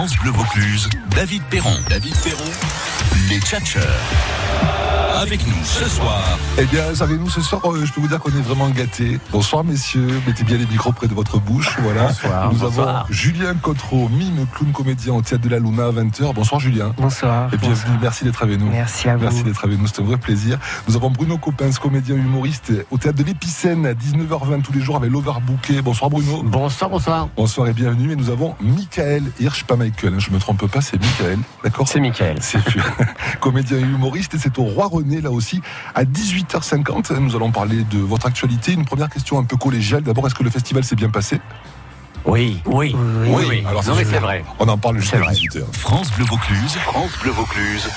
France Bleu Vaucluse, David Perron. David Perron, les tchatcheurs. Avec nous ce soir. Eh bien, avec nous ce soir, euh, je peux vous dire qu'on est vraiment gâtés. Bonsoir messieurs, mettez bien les micros près de votre bouche. Voilà. Bonsoir. Nous bonsoir. avons Julien Cotreau, mime clown comédien au théâtre de la Luna à 20h. Bonsoir Julien. Bonsoir. Et bienvenue, merci d'être avec nous. Merci à vous. Merci d'être avec nous, c'est un vrai plaisir. Nous avons Bruno Coppens, comédien humoriste au théâtre de l'Épicène à 19h20 tous les jours avec l'Overbooké. Bonsoir Bruno. Bonsoir, bonsoir. Bonsoir et bienvenue. Et nous avons Michael Hirsch, pas Michael, je me trompe pas, c'est Michael. D'accord C'est Mickaël. C'est sûr. Comédien et humoriste, et c'est au Roi René, là aussi, à 18h50. Nous allons parler de votre actualité. Une première question un peu collégiale. D'abord, est-ce que le festival s'est bien passé? Oui, oui, oui. oui. Alors, non, mais super. c'est vrai. On en parle jusqu'à C'est vrai. 18h. France Bleu Vaucluse. France Bleu Vaucluse.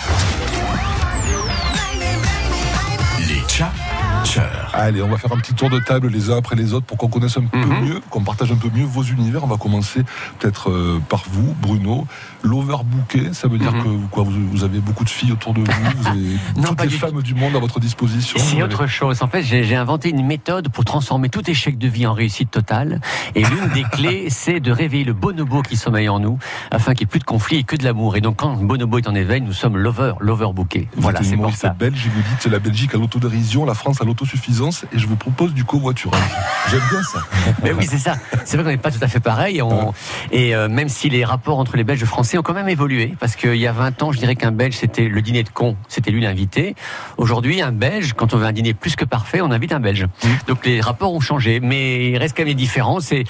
Allez, on va faire un petit tour de table les uns après les autres pour qu'on connaisse un peu Mhm. mieux, qu'on partage un peu mieux vos univers. On va commencer peut-être euh, par vous, Bruno. L'overbooké, ça veut dire Mhm. que vous- quoi, vous, vous avez beaucoup de filles autour de vous, vous avez Non, toutes les femmes du monde à votre disposition. C'est autre chose. En fait, j'ai inventé une méthode pour transformer tout échec de vie en réussite totale. Et l'une des clés, c'est de réveiller le bonobo qui sommeille en nous, afin qu'il n'y ait plus de conflit et que de l'amour. Et donc, quand le bonobo est en éveil, nous sommes l'over, l'overbooké. Vous Voilà, c'est pour ça. belge vous dites la Belgique à l'autodérision, la France à l'autosuffisance et je vous propose du covoiturage. J'aime bien ça. Mais oui, c'est ça. C'est vrai qu'on n'est pas tout à fait pareil. On- Et euh, même si les rapports entre les Belges et les Français ont quand même évolué, parce qu'il y a 20 ans, je dirais qu'un Belge, c'était le dîner de con, c'était lui l'invité. Aujourd'hui, un Belge, quand on veut un dîner plus que parfait, on invite un Belge. Donc les rapports ont changé, mais il reste quand même des différences. Et,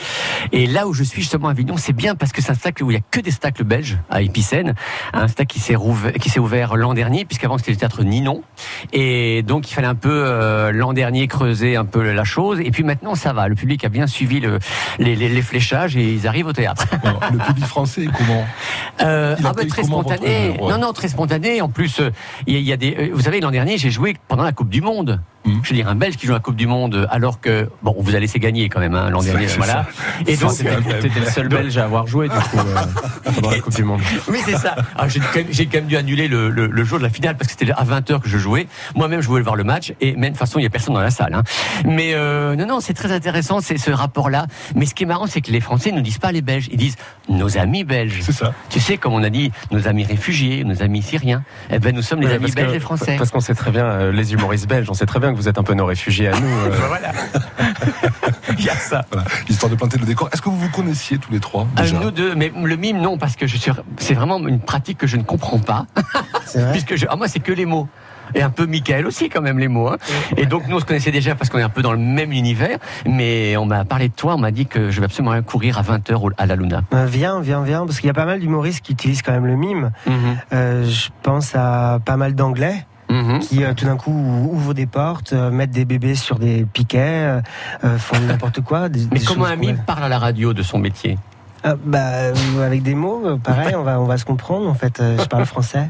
et là où je suis justement à Avignon, c'est bien parce que c'est un spectacle où il y a que des spectacles belges à Épicène, un spectacle qui s'est rouvert- qui s'est ouvert l'an dernier, puisqu'avant c'était le théâtre Ninon. Et donc il fallait un peu euh, l'an dernier creuser un peu la chose. Et puis maintenant ça va, le public a bien suivi le, les, les- les fléchages et ils arrivent au théâtre. Alors, le public français est comment Euh, ah bah, très comment spontané. votre- ouais. Non non très spontané. En plus euh, il y, a- il y a des. euh, Vous savez l'an dernier j'ai joué pendant la Coupe du Monde. Mhm. Je veux dire un Belge qui joue la Coupe du Monde alors que bon on vous a laissé gagner quand même hein, l'an dernier. Voilà. Et donc. T'étais le seul Belge à avoir joué du coup euh, pendant la Coupe du Monde. Oui, c'est ça. Alors, j'ai, quand même, j'ai quand même dû annuler le, le- le jour de la finale parce que c'était à 20h que je jouais. Moi-même, je voulais voir le match et même de toute façon, il n'y a personne dans la salle. hein. Mais euh, non, non, c'est très intéressant, c'est ce rapport-là. Mais ce qui est marrant, c'est que les Français ne disent pas les Belges, ils disent nos amis belges. C'est ça. Tu sais, comme on a dit, nos amis réfugiés, nos amis syriens. Eh ben, nous sommes les Ouais, amis parce que- belges et français. Parce qu'on sait très bien, euh, les humoristes belges, on sait très bien que vous êtes un peu nos réfugiés à nous. euh. Voilà. Il y a ça. Voilà, histoire de planter le décor. Est-ce que vous vous connaissiez tous les trois Euh, déjà? nous deux, mais le mime non parce que je suis, c'est vraiment une pratique que je ne comprends pas. Puisque je, ah, moi c'est que les mots. Et un peu Michael aussi quand même les mots. hein. Et donc nous on se connaissait déjà parce qu'on est un peu dans le même univers. Mais on m'a parlé de toi, on m'a dit que je vais absolument courir à 20h à la Luna. Euh, viens, viens, viens, parce qu'il y a pas mal d'humoristes qui utilisent quand même le mime. Euh, je pense à pas mal d'anglais Mhm. qui euh, tout d'un coup ouvrent des portes, euh, mettent des bébés sur des piquets, euh, font n'importe quoi. des- Mais des comment un mime parle à la radio de son métier? Ah, bah, euh, avec des mots, euh, pareil, on va, on va se comprendre. En fait, euh, je parle français.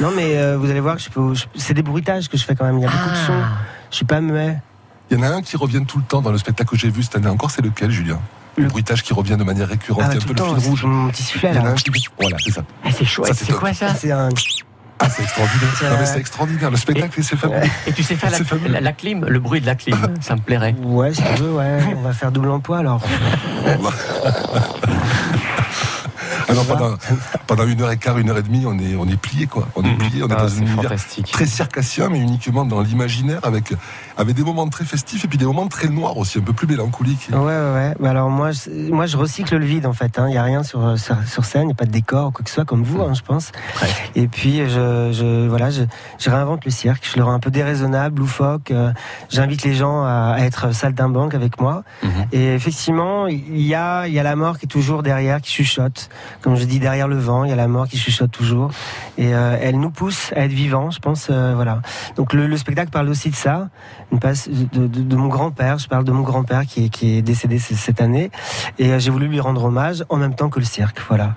Non, mais euh, vous allez voir, que je peux, je- c'est des bruitages que je fais quand même. Il y a beaucoup de sons. Je suis pas muet. Il y en a un qui revient tout le temps dans le spectacle que j'ai vu cette année encore, c'est lequel, Julien? Le Le- bruitage qui revient de manière récurrente, Ah, il y a un tout peu le le temps, fil rouge. c'est mon petit sifflet Il y en a là. un qui... Voilà, c'est ça. ah, C'est chouette, Ça, c'est quoi ça? C'est un. Ah, c'est extraordinaire. C'est Non, mais un- c'est extraordinaire. Le spectacle, c'est fabuleux. Et tu sais faire la clim, le bruit de la clim, ça me plairait. Ouais, si tu veux, ouais. On va faire double emploi alors. ハハハハ。Alors, pendant, pendant une heure et quart, une heure et demie, on est, on est plié, quoi. On est Mhm. plié, on est Ah, dans c'est un univers très circassien, mais uniquement dans l'imaginaire, avec, avec des moments très festifs et puis des moments très noirs aussi, un peu plus mélancoliques. Ouais, ouais, ouais. Alors moi, je, moi, je recycle le vide en fait. Il n'y a rien sur, sur, sur scène, il n'y a pas de décor ou quoi que ce soit comme vous, hein, je pense. Et puis, je, je, voilà, je, je réinvente le cirque. Je le rends un peu déraisonnable, loufoque. euh, J'invite les gens à, à être saltimbanque avec moi. Mhm. Et effectivement, il y a, il y a la mort qui est toujours derrière, qui chuchote. Comme je dis, derrière le vent, il y a la mort qui chuchote toujours. Et euh, elle nous pousse à être vivants, je pense. euh, voilà. Donc le, le spectacle parle aussi de ça, de, de- de mon grand-père. Je parle de mon grand-père qui qui est décédé cette année, et euh, j'ai voulu lui rendre hommage en même temps que le cirque. Voilà.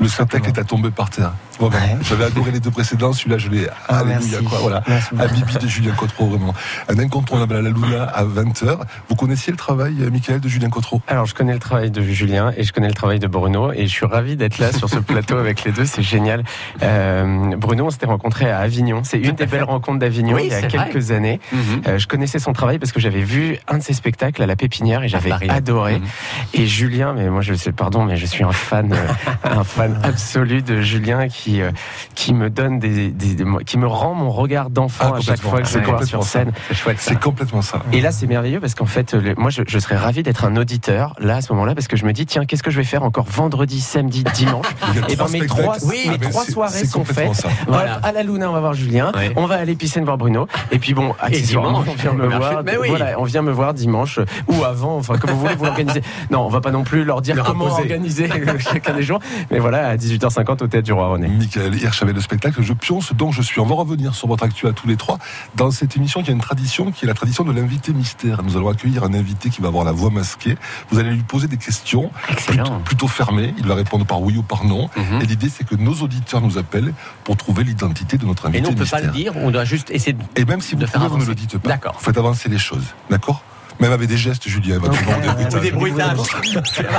Le spectacle est à tomber par terre. Vraiment. Ouais. J'avais adoré les deux précédents, celui-là, je l'ai. Ah, Alléluia, quoi. Voilà. Habibi de Julien Cotreau, vraiment. Un incontournable à la Luna à 20h. Vous connaissiez le travail, euh, Michael, de Julien Cotreau? Alors, je connais le travail de Julien et je connais le travail de Bruno et je suis ravi d'être là sur ce plateau avec les deux. C'est génial. Euh, Bruno, on s'était rencontrés à Avignon. C'est une des fait. belles rencontres d'Avignon Oui, il y a vrai. quelques années. Mhm. Euh, je connaissais son travail parce que j'avais vu un de ses spectacles à la Pépinière et j'avais adoré. Mhm. Et Julien, mais moi je sais, pardon, mais je suis un fan, un fan fan absolu de Julien qui euh, qui me donne des, des- des- qui me rend mon regard d'enfant Ah, à chaque fois que je voir complètement sur scène. C'est chouette. ça. C'est complètement ça. Et là, c'est merveilleux parce qu'en fait, le- moi, je, je serais ravi d'être un auditeur là à ce moment-là parce que je me dis tiens, qu'est-ce que je vais faire encore vendredi, samedi, dimanche? Et trois ben mes trois, Oui, mes trois soirées sont faites. ça. Voilà. Hop, à la Luna, on va voir Julien. Ouais. On va aller piscine voir Bruno. Et puis bon, accessoirement, dimanche, on vient me voir. Mais oui. Voilà, on vient me voir dimanche euh, ou avant, enfin comme vous voulez vous l'organiser. Non, on va pas non plus leur dire Leur comment imposer. organiser chacun des jours. Mais voilà, à 18h50 au théâtre du Roi René. Michael Hirsch avec le spectacle Je pionce donc je suis. On va revenir sur votre actu à tous les trois. Dans cette émission, il y a une tradition qui est la tradition de l'invité mystère. Nous allons accueillir un invité qui va avoir la voix masquée. Vous allez lui poser des questions plutôt, plutôt fermées. Il va répondre par oui ou par non. Mhm. Et l'idée, c'est que nos auditeurs nous appellent pour trouver l'identité de notre Et invité nous, on ne peut pas le dire, on doit juste essayer de. Et même si vous de faire pouvez, vous ne le dites pas. Vous faites avancer les choses. D'accord? Même avec des gestes, Julien. va Ok, toujours des bruitages. ouais. Des bruitages.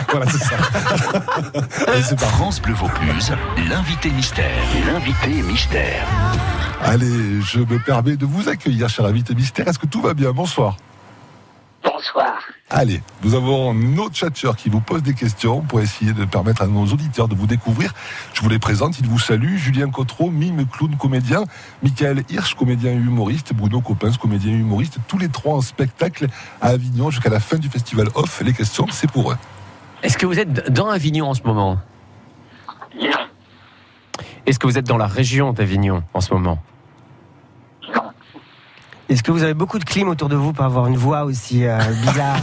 Voilà, c'est ça. C'est parti. France Bleu Vaucluse, l'invité mystère. L'invité mystère. Allez, je me permets de vous accueillir, cher invité mystère. Est-ce que tout va bien? Bonsoir. Bonsoir. Allez, nous avons nos tchatcheurs qui vous posent des questions pour essayer de permettre à nos auditeurs de vous découvrir. Je vous les présente, ils vous saluent. Julien Cotreau, mime, clown, comédien. Michael Hirsch, comédien et humoriste. Bruno Coppens, comédien et humoriste. Tous les trois en spectacle à Avignon jusqu'à la fin du festival Off. Les questions, c'est pour eux. Est-ce que vous êtes dans Avignon en ce moment? Non, Est-ce que vous êtes dans la région d'Avignon en ce moment? Est-ce que vous avez beaucoup de clim autour de vous pour avoir une voix aussi euh, bizarre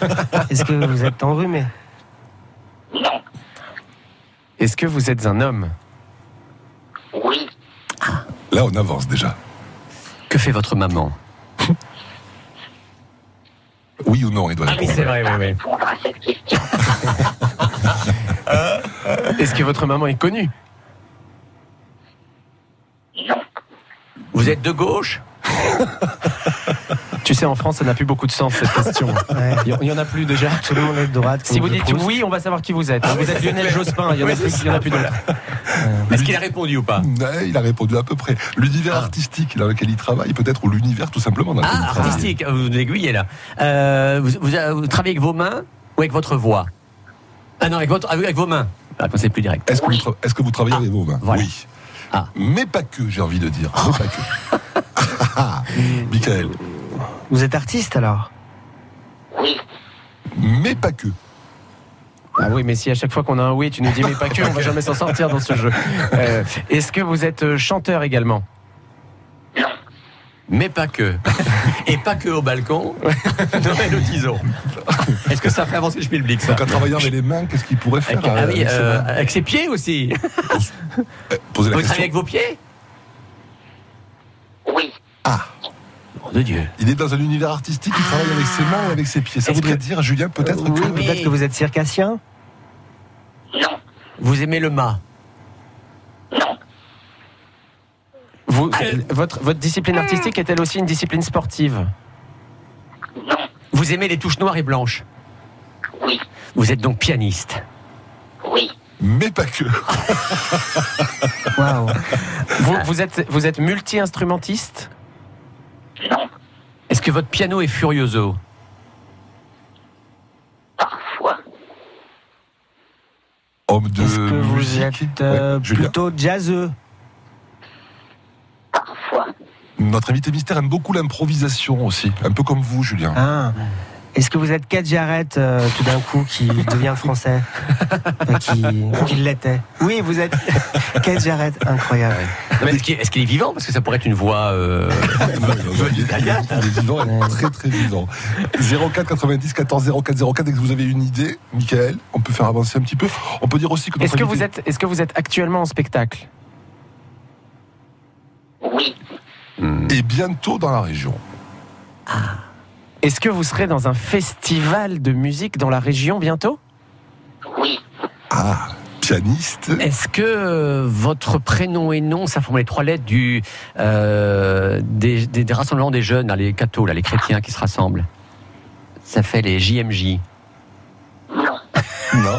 Est-ce que vous êtes enrhumé non, Est-ce que vous êtes un homme oui, Là, on avance déjà. Que fait votre maman Oui ou non, il doit répondre. vrai, oui, oui. répondre à cette question. Est-ce que votre maman est connue Non, Vous êtes de gauche Tu sais, en France, ça n'a plus beaucoup de sens cette question. Ouais. Il y en a plus déjà. Tout le monde est de droite. Si vous dites Proust. oui, on va savoir qui vous êtes. Vous êtes Lionel Jospin, il y en a plus, il y en a plus d'autres. Est-ce qu'il a répondu ou pas? Ouais, il a répondu à peu près. L'univers artistique dans lequel il travaille, peut-être, ou l'univers tout simplement dans lequel il Ah, travaille. artistique, vous nous aiguillez là. Euh, vous, vous- vous travaillez avec vos mains ou avec votre voix? Ah non, avec, votre, avec vos mains. Ah, c'est plus direct. Est-ce que, vous que travaillez Ah, avec vos mains? voilà. Oui. Ah. Mais pas que, j'ai envie de dire. Mais pas que. Ah, Michael, Vous êtes artiste alors oui, mais pas que. Ah oui, mais si à chaque fois qu'on a un oui, tu nous dis mais pas que, on va jamais s'en sortir dans ce jeu. Euh, Est-ce que vous êtes euh, chanteur également? Non, Mais pas que. Et pas que au balcon. Noël au tison. Est-ce que ça fait avancer le public ça? Donc en travaillant avec les mains, qu'est-ce qu'il pourrait faire avec, ah euh, oui, avec ses euh, avec ses pieds aussi. Posez la Vous travaillez question. avec vos pieds oui, Ah, Nom de Dieu. il est dans un univers artistique, il travaille avec ses mains et avec ses pieds. Ça Est-ce voudrait que- dire, Julien, peut-être Oui, que... Oui. peut-être que vous êtes circassien non, Vous aimez le mât non, vous, votre, votre discipline artistique est-elle aussi une discipline sportive non, Vous aimez les touches noires et blanches oui, Vous êtes donc pianiste oui, Mais pas que. Waouh vous, vous êtes, vous êtes multi-instrumentiste non, Est-ce que votre piano est furioso parfois, Homme de Est-ce que vous musique. êtes euh, Ouais, Julien. plutôt jazzeux parfois, Notre invité mystère aime beaucoup l'improvisation aussi. Un peu comme vous, Julien. Ah. Est-ce que vous êtes Kate Jarrett euh, tout d'un coup qui devient français Enfin, qui, qui l'était Oui, vous êtes Kate Jarrett, incroyable. Est-ce qu'il est, qu'il est vivant? Parce que ça pourrait être une voix. euh, il, est, il est- il est vivant, il est très très vivant. 04 90 14 04 04, dès que vous avez une idée, Michael, on peut faire avancer un petit peu. On peut dire aussi que Est-ce que, invité- vous êtes, est-ce que vous êtes actuellement en spectacle? Oui, est bientôt dans la région. Est-ce que vous serez dans un festival de musique dans la région bientôt? Oui, Ah, pianiste. Est-ce que euh, votre prénom et nom, ça forme les trois lettres du, euh, des, des- des rassemblements des jeunes, là, les cathos, là, les chrétiens qui se rassemblent? Ça fait les JMJ. non, Non.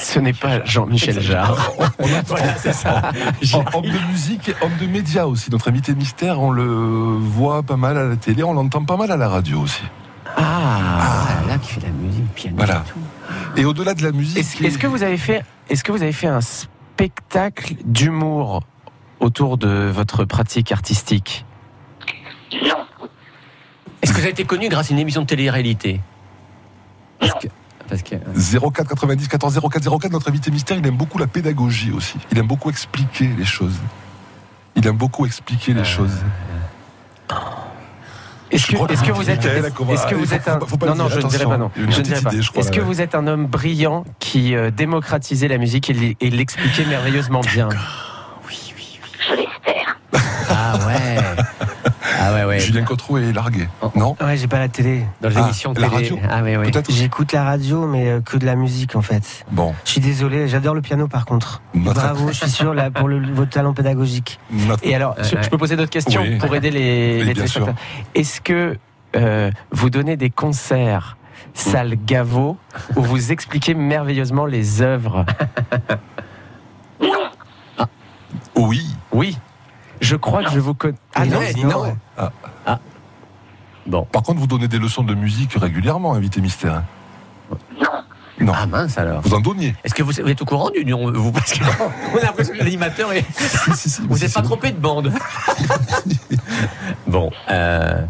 Ce n'est pas Jean-Michel Jarre. voilà, c'est ça. Homme homme de musique et homme de médias aussi. Notre invité mystère, on le voit pas mal à la télé, on l'entend pas mal à la radio aussi. Ah, là qui fait la musique, piano. Voilà. et tout. Et au-delà de la musique. Est-ce est-ce que vous avez fait, est-ce que vous avez fait un spectacles d'humour autour de votre pratique artistique? Non. Est-ce que vous avez été connu grâce à une émission de télé-réalité? Que. Parce que 04 90 14 04 04, notre invité mystère, il aime beaucoup la pédagogie aussi. Il aime beaucoup expliquer les choses. Il aime beaucoup expliquer les choses. Est-ce Je crois que, est-ce que vous êtes, est-ce que Ah, vous êtes un, faut- faut pas non non, dire, je ne dirai pas non, je je Est-ce que vous êtes un homme brillant qui euh, démocratisait la musique et l'expliquait merveilleusement bien? Je l'espère. Ah ouais Ah ouais, ouais. Julien Cotreau est largué. Oh. Non Ouais, j'ai pas la télé. Dans les Ah, émissions de la télé. radio. Ah oui, oui. Peut-être J'écoute la radio, mais euh, que de la musique en fait. Bon, Je suis désolé, j'adore le piano par contre. notre, Bravo, je suis sûr là, pour le, votre talent pédagogique. notre- Et alors, je, Ouais. je peux poser d'autres questions Oui. pour aider les, Oui, les. Est-ce que euh, vous donnez des concerts salle Gaveau où vous expliquez merveilleusement les œuvres? Non. Oui, Oui. Je crois que je vous connais. Ah non, dit non. ouais. Bon. par contre, vous donnez des leçons de musique régulièrement, invité mystère. hein Non. Non, Ah mince alors. vous en donniez. Est-ce que vous, vous êtes au courant du nom vous Parce que on a l'impression que l'animateur est. Si, si, si, Vous si, n'êtes pas si. trompé de bande. bon. Euh...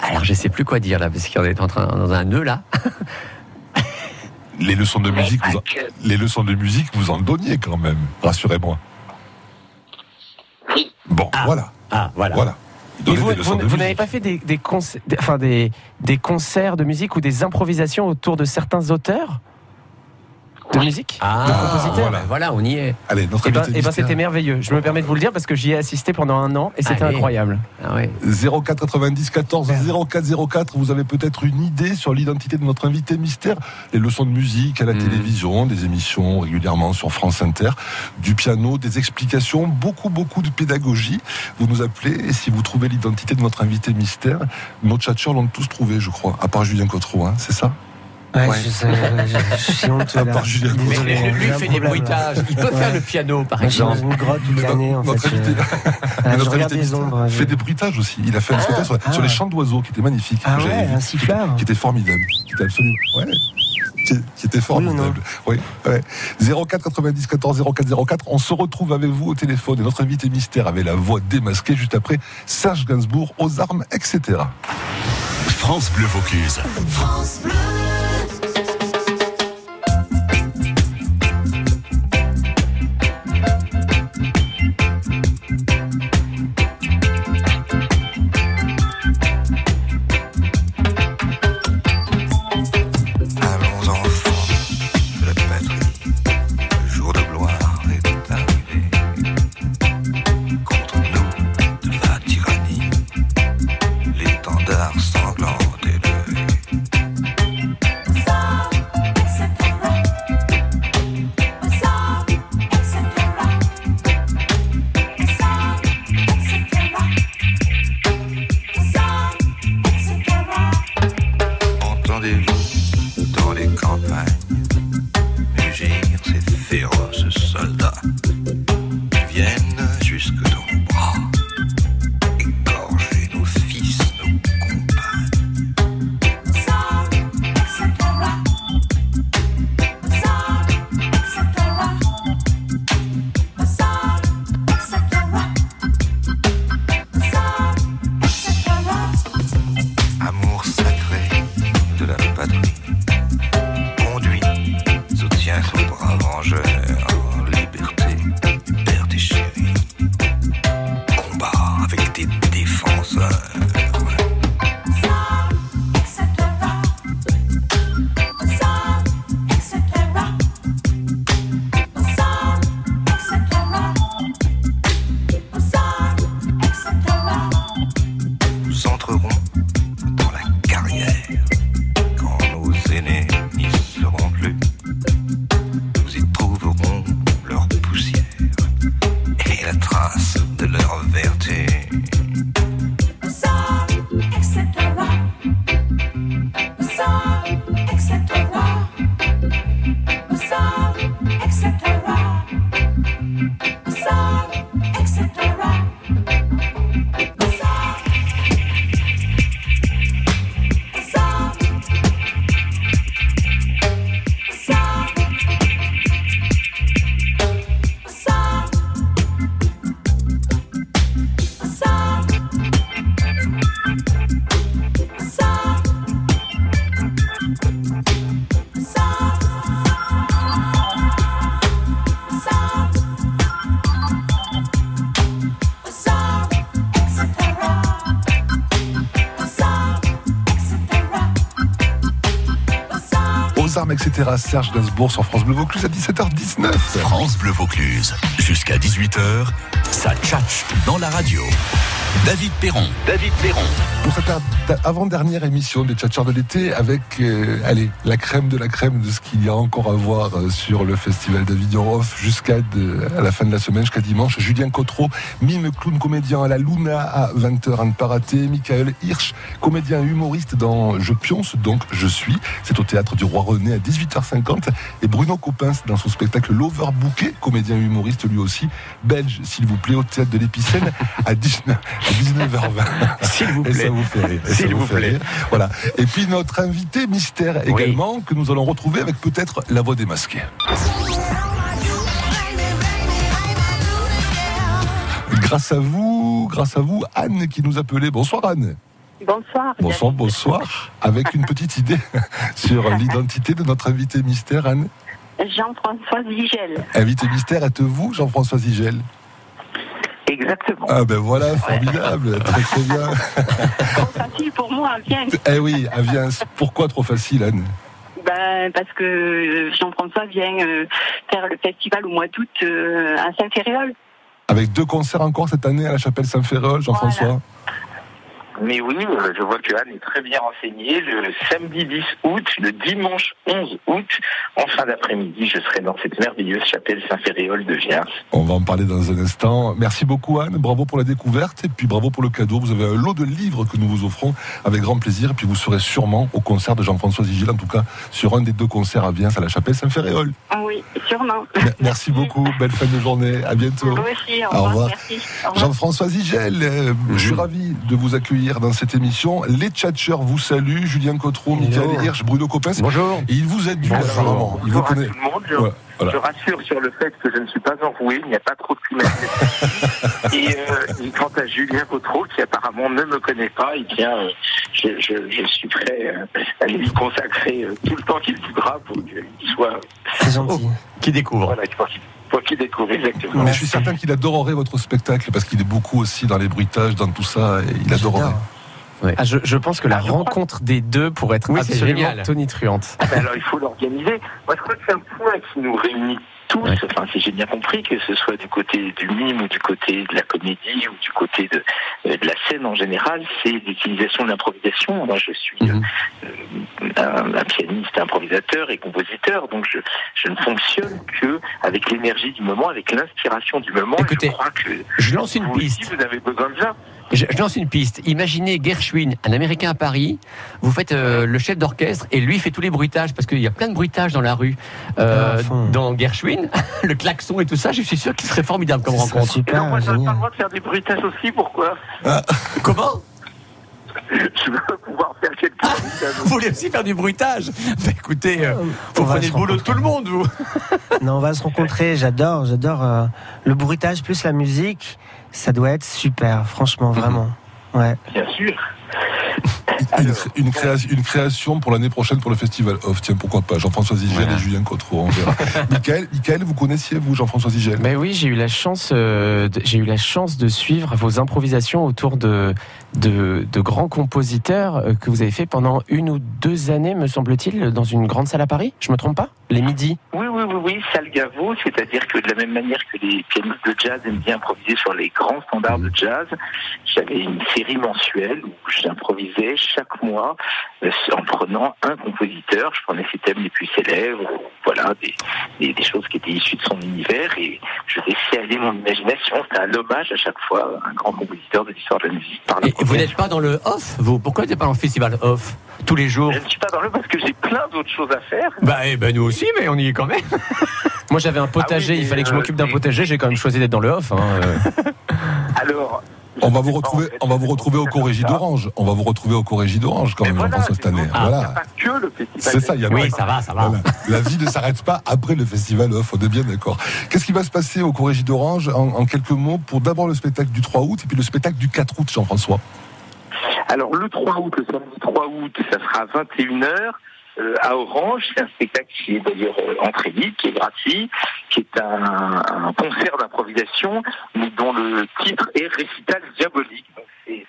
Alors je sais plus quoi dire là, parce qu'on est en train dans un nœud là. Les leçons de musique, vous en... les leçons de musique, vous en donniez quand même. Rassurez-moi. Oui. Bon, Ah. voilà, Ah voilà. voilà. Vous, n'avez pas fait des, des, concerts, des- enfin des, des concerts de musique ou des improvisations autour de certains auteurs? De musique Ah de compositeurs voilà. voilà, on y est. Allez, notre Eh ben, invité eh ben, mystère. c'était merveilleux. Je me permets de vous le dire parce que j'y ai assisté pendant un an et c'était incroyable. Ah ouais. 04 90 14 04 04, vous avez peut-être une idée sur l'identité de notre invité mystère. Les leçons de musique à la Mhm. télévision, des émissions régulièrement sur France Inter, du piano, des explications, beaucoup, beaucoup de pédagogie. Vous nous appelez et si vous trouvez l'identité de notre invité mystère, nos tchatcheurs l'ont tous trouvé, je crois, à part Julien Cotreau, hein, c'est ça? Ouais, Ouais. Je, sais, ouais, je, je suis honteux À là. part Julien Mais lui, lui, j'ai fait des bruitages. Il peut faire Ouais. le piano, par exemple. une grotte toute l'année en notre fait. invité, Ah, je notre regarde invité les mystère ombres. fait des bruitages aussi. Il a fait un spectacle sur, ah sur les ouais. chants d'oiseaux qui était magnifique. Ah que ouais, vu, un siffleur. qui était formidable, qui était absolument, ouais, qui, qui était formidable. Oui, ouais. 04 90 14 04 04. On se retrouve avec vous au téléphone et notre invité mystère avait la voix démasquée juste après Serge Gainsbourg aux armes, etc. France Bleu Vaucluse. Allons slime. Etc. Serge Gainsbourg sur France Bleu Vaucluse à 17h19. France Bleu Vaucluse. Jusqu'à 18h, ça tchatche dans la radio. David Perron. David Perron. Pour cette avant-dernière émission des Tchatcheurs de l'été avec, euh, allez, la crème de la crème de ce qu'il y a encore à voir euh, sur le festival d'Avignon Off jusqu'à à la fin de la semaine, jusqu'à dimanche. Julien Cotreau, mime clown comédien à la Luna à 20h à ne pas rater. Michael Hirsch, comédien humoriste dans Je pionce, donc je suis. C'est au théâtre du Roi René à 18h50. Et Bruno Coppens dans son spectacle L'Overbooké, comédien humoriste lui aussi, belge, s'il vous plaît, au théâtre de l'Épicène à 19 à 19h20. S'il vous Et ça plaît. vous fait rire. S'il vous plaît. rire. Voilà. Et puis notre invité mystère Oui. également, que nous allons retrouver avec peut-être la voix démasquée. Grâce à vous, grâce à vous, Anne qui nous appelait. Bonsoir Anne. Bonsoir. Bonsoir, bonsoir. Avec une petite idée sur l'identité de notre invité mystère, Anne. Jean-François Vigel. Invité mystère, êtes-vous Jean-François Zigel Exactement. Ah ben voilà, formidable, très très bien. Trop facile pour moi, bien. Eh oui, ah, viens, pourquoi trop facile Anne? Ben, parce que euh, Jean-François vient euh, faire le festival au mois d'août euh, à Saint-Ferréol. Avec deux concerts encore cette année à la chapelle Saint-Ferréol, Jean-François? Mais oui, euh, je vois que Anne est très bien renseignée. Le samedi 10 août, le dimanche 11 août, en fin d'après-midi, je serai dans cette merveilleuse chapelle Saint-Féréol de Viens. On va en parler dans un instant. Merci beaucoup Anne, bravo pour la découverte et puis bravo pour le cadeau. Vous avez un lot de livres que nous vous offrons avec grand plaisir et puis vous serez sûrement au concert de Jean-François Zigil, en tout cas sur un des deux concerts à Viens à la chapelle Saint-Ferréol. Ah oui, sûrement. Me- Merci beaucoup, belle fin de journée, à bientôt. Vous aussi, au Au revoir. revoir. Merci. Au revoir. Jean-François Zigel, euh, je suis ravi de vous accueillir dans cette émission. Les tchatcheurs vous saluent, Julien Cotreau. Michael Hirsch, Bruno Coppens. Bonjour. Et il vous aide dû Bonjour. apparemment. Il vous à connaît. tout le monde. Je, Voilà, voilà. je rassure sur le fait que je ne suis pas enroué, il n'y a pas trop de et, euh, et quant à Julien Cotreau, qui apparemment ne me connaît pas, eh bien, euh, je, je- je suis prêt euh, à lui consacrer euh, tout le temps qu'il voudra pour qu'il soit, C'est gentil. Qui découvre voilà, pour qu'il pour qu'il découvre exactement. Mais je suis certain qu'il adorerait votre spectacle parce qu'il est beaucoup aussi dans les bruitages, dans tout ça, et il adorerait. Ah, je, je pense que la Ah, rencontre des deux pourrait être Oui, absolument tonitruante. Ah ben alors il faut l'organiser. Moi je crois que c'est un point qui nous réunit tous. Ouais. Enfin si j'ai bien compris que ce soit du côté du mime ou du côté de la comédie ou du côté de, euh, de la scène en général, c'est l'utilisation de l'improvisation. Moi je suis Mhm. euh, un, un pianiste, improvisateur et compositeur, donc je, je ne fonctionne que avec l'énergie du moment, avec l'inspiration du moment. Et je crois que Je lance une vous aussi vous avez besoin de ça. Je, je lance une piste. Imaginez Gershwin, un Américain à Paris. Vous faites euh, le chef d'orchestre et lui fait tous les bruitages parce qu'il y a plein de bruitages dans la rue. Euh, Ah, dans Gershwin, le klaxon et tout ça, je suis sûr qu'il serait formidable comme rencontre. Et super, donc moi j'aurais pas le droit de faire des bruitages aussi, pourquoi? Comment? Je veux pouvoir faire quelques bruitages Vous voulez aussi faire du bruitage? Bah, Écoutez, euh, On vous va prenez se le boulot de tout le monde, vous. Non, on va se rencontrer. J'adore, j'adore euh, le bruitage plus la musique. Ça doit être super, franchement, vraiment. Ouais. Bien sûr. Une, création, une création pour l'année prochaine pour le festival Off. Tiens, pourquoi pas Jean-François Zigel Voilà. et Julien Cotreau, on verra. Michael, Michael, vous connaissiez, vous, Jean-François Zigel Mais oui, j'ai eu la chance, euh, de- j'ai eu la chance de suivre vos improvisations autour de de, de grands compositeurs euh, que vous avez fait pendant une ou deux années, me semble-t-il, dans une grande salle à Paris. Je me trompe pas? Les midis? Oui, oui, oui, oui, Salgavo, c'est-à-dire que de la même manière que les pianistes de jazz aiment bien improviser sur les grands standards de jazz, j'avais une série mensuelle où j'improvisais chaque mois euh, en prenant un compositeur, je prenais ses thèmes les plus célèbres, voilà, des, des, des choses qui étaient issues de son univers et je laissais aller mon imagination. C'était un hommage à chaque fois à un grand compositeur de l'histoire de la musique. Par la Et vous n'êtes pas dans le off, vous? Pourquoi vous n'êtes pas dans le festival off tous les jours? Je ne suis pas dans le parce que j'ai plein d'autres choses à faire. Bah, eh ben, nous aussi, mais on y est quand même. Moi, j'avais un potager. Ah oui, il fallait que je euh, m'occupe d'un potager. J'ai quand même choisi d'être dans le off. hein, euh. Alors, On va vous retrouver, en fait, on va vous retrouver au ça. d'Orange. On va vous retrouver au Corrégie d'Orange quand même, voilà, Jean-François, cette année. Voilà. a pas que le festival. C'est ça, il y a Oui, ça va, ça va. Voilà. La vie ne s'arrête pas après le festival off, on est bien d'accord. Qu'est-ce qui va se passer au Corrégie d'Orange en, en quelques mots pour d'abord le spectacle du 3 août et puis le spectacle du 4 août, Jean-François? Alors le 3 août, le samedi 3 août, ça sera à 21h euh, à Orange. C'est un spectacle qui est d'ailleurs euh, entrée libre, qui est gratuit, qui est un, concert d'improvisation, mais dont le titre est Récital diabolique. C'est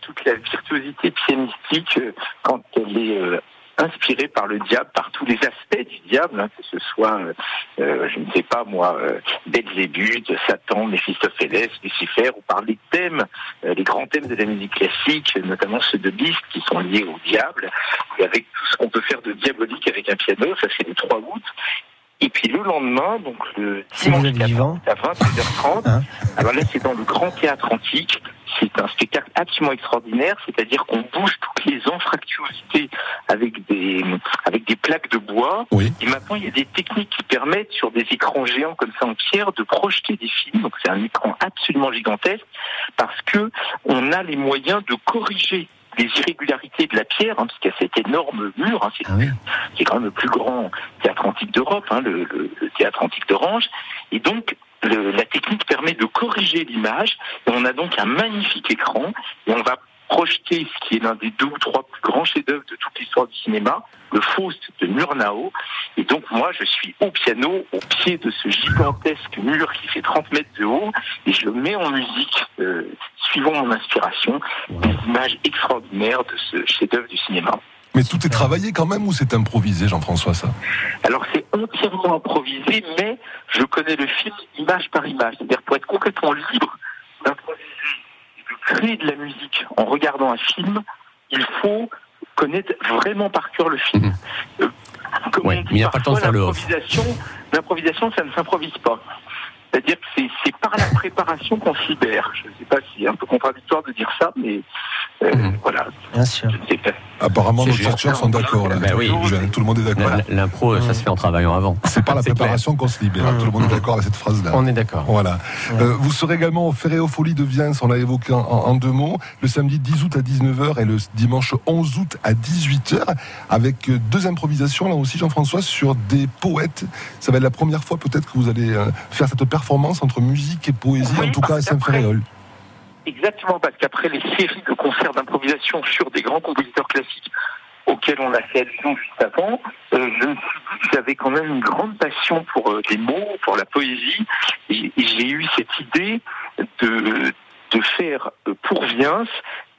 toute la virtuosité pianistique euh, quand elle est inspiré par le diable, par tous les aspects du diable, hein, que ce soit, euh, euh, je ne sais pas moi, euh, Belzébuth, Satan, Méphistophélès, Lucifer, ou par les thèmes, euh, les grands thèmes de la musique classique, notamment ceux de Liszt qui sont liés au diable, et avec tout ce qu'on peut faire de diabolique avec un piano, ça c'est le 3 août. Et puis le lendemain, donc le Si 4 vivant. à 22h30, Hein alors là c'est dans le Grand Théâtre Antique, c'est un spectacle absolument extraordinaire, c'est-à-dire qu'on bouge toutes les anfractuosités avec des, avec des plaques de bois, Oui. et maintenant, il y a des techniques qui permettent, sur des écrans géants comme ça en pierre, de projeter des films. Donc, c'est un écran absolument gigantesque parce que on a les moyens de corriger les irrégularités de la pierre, hein, parce qu'il y a cet énorme mur. hein, c'est Ah oui. quand même le plus grand théâtre antique d'Europe, hein, le, le- le théâtre antique d'Orange. Et donc, le- la technique permet de corriger l'image. Et on a donc un magnifique écran. Et on va projeter ce qui est l'un des deux ou trois plus grands chefs-d'œuvre de toute l'histoire du cinéma, le Faust de Murnau. Et donc, moi, je suis au piano, au pied de ce gigantesque mur qui fait 30 mètres de haut, et je mets en musique, euh, suivant mon inspiration, des images extraordinaires de ce chef-d'œuvre du cinéma. Mais tout est travaillé quand même ou c'est improvisé, Jean-François, ça? Alors c'est entièrement improvisé, mais je connais le film image par image. C'est-à-dire pour être complètement libre d'improviser créer de la musique en regardant un film, il faut connaître vraiment par cœur le film. Mhm. Euh, comme Ouais, on dit mais il n'y a pas le temps de faire le l'improvisation, ça ne s'improvise pas. C'est-à-dire que c'est, c'est par la préparation qu'on se libère. Je ne sais pas si c'est un peu contradictoire de dire ça, mais euh, Mhm. voilà, Bien sûr. Apparemment, C'est nos chercheurs sont d'accord là. Ben oui. Tout le monde est d'accord. L'impro, ça se fait en travaillant avant. C'est par la C'est préparation qu'on se libère. Mmh. Tout le monde est d'accord avec cette phrase-là. On est d'accord. Voilà. Euh, vous serez également au Ferré aux Folies de Viens, on l'a évoqué en, en deux mots, le samedi 10 août à 19h et le dimanche 11 août à 18h, avec euh, deux improvisations là aussi, Jean-François, sur des poètes. Ça va être la première fois peut-être que vous allez euh, faire cette performance entre musique et poésie, Oui, en tout cas à Saint-Ferréol. Exactement, parce qu'après les séries de concerts d'improvisation sur des grands compositeurs classiques auxquels on a fait allusion juste avant, euh, je me suis dit que j'avais quand même une grande passion pour euh, les mots, pour la poésie, et, et j'ai eu cette idée de, de faire euh, pour Viens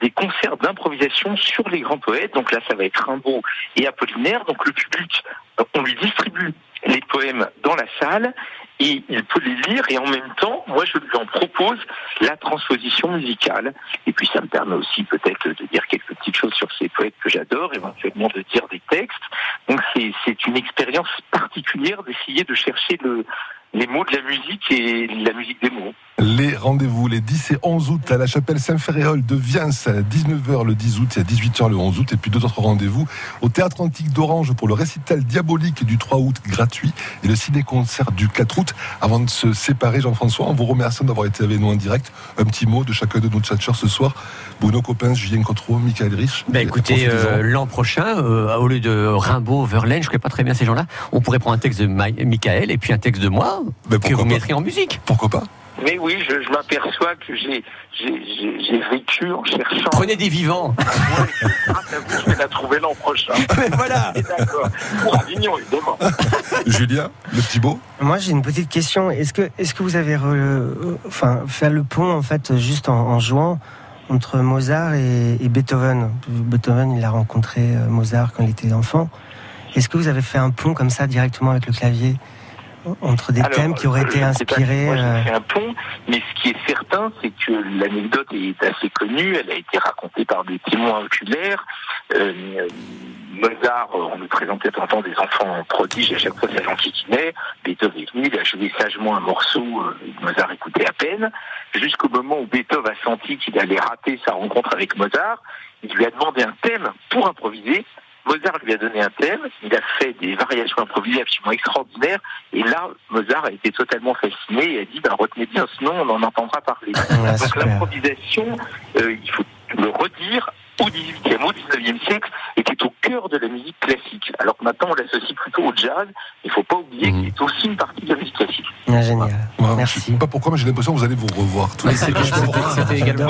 des concerts d'improvisation sur les grands poètes. Donc là, ça va être Rimbaud et Apollinaire. Donc le public, euh, on lui distribue les poèmes dans la salle et il peut les lire et en même temps, moi, je lui en propose la transposition musicale. Et puis ça me permet aussi peut-être de dire quelques petites choses sur ces poètes que j'adore, éventuellement de dire des textes. Donc c'est une expérience particulière d'essayer de chercher le, les mots de la musique et la musique des mots. Les rendez-vous les 10 et 11 août à la chapelle Saint-Ferréol de Viens à 19h le 10 août et à 18h le 11 août et puis deux autres rendez-vous au Théâtre Antique d'Orange pour le récital diabolique du 3 août gratuit et le ciné-concert du 4 août. Avant de se séparer Jean-François, on vous remercie d'avoir été avec nous en direct. Un petit mot de chacun de nos tchatchers ce soir. Bruno Coppens, Julien Cotreau, Michael Rich. Ben écoutez, euh, l'an prochain, euh, au lieu de Rimbaud, Verlaine, je ne connais pas très bien ces gens-là, on pourrait prendre un texte de Michael et puis un texte de moi Ben, que vous mettrez en musique. Pourquoi pas Mais oui, je, je m'aperçois que j'ai j'ai- j'ai j'ai vécu en cherchant. Prenez des vivants. Vous, je vais la trouver l'an prochain. voilà. Et D'accord. Pour Avignon, évidemment. Julien, le petit beau Moi, j'ai une petite question. Est-ce que, est-ce que vous avez, re- enfin, fait le pont en fait juste en, en jouant entre Mozart et, et Beethoven? Beethoven, il a rencontré euh, Mozart quand il était enfant. Est-ce que vous avez fait un pont comme ça directement avec le clavier? Entre des Alors, thèmes qui auraient été inspirés Moi, euh, j'ai fait un pont, mais ce qui est certain, c'est que l'anecdote est assez connue. Elle a été racontée par des témoins oculaires. Euh, Mozart, on nous présentait temps des enfants prodiges, à chaque fois ça l'enquiquinait. Beethoven est venu, il a joué sagement un morceau, euh, Mozart écoutait à peine, jusqu'au moment où Beethoven a senti qu'il allait rater sa rencontre avec Mozart. Il lui a demandé un thème pour improviser. Mozart lui a donné un thème, il a fait des variations improvisées absolument extraordinaires, et là, Mozart a été totalement fasciné et a dit, ben, retenez bien, sinon on en entendra parler. ouais, Donc l'improvisation, euh, il faut le redire, au 18e, au 19e siècle, était au cœur de la musique classique. Alors que maintenant on l'associe plutôt au jazz, il ne faut pas oublier Mhm. qu'il est aussi une partie de la musique classique. Ah, génial. Ouais, Je Merci. sais pas pourquoi, mais j'ai l'impression que vous allez vous revoir. tous c'était- également.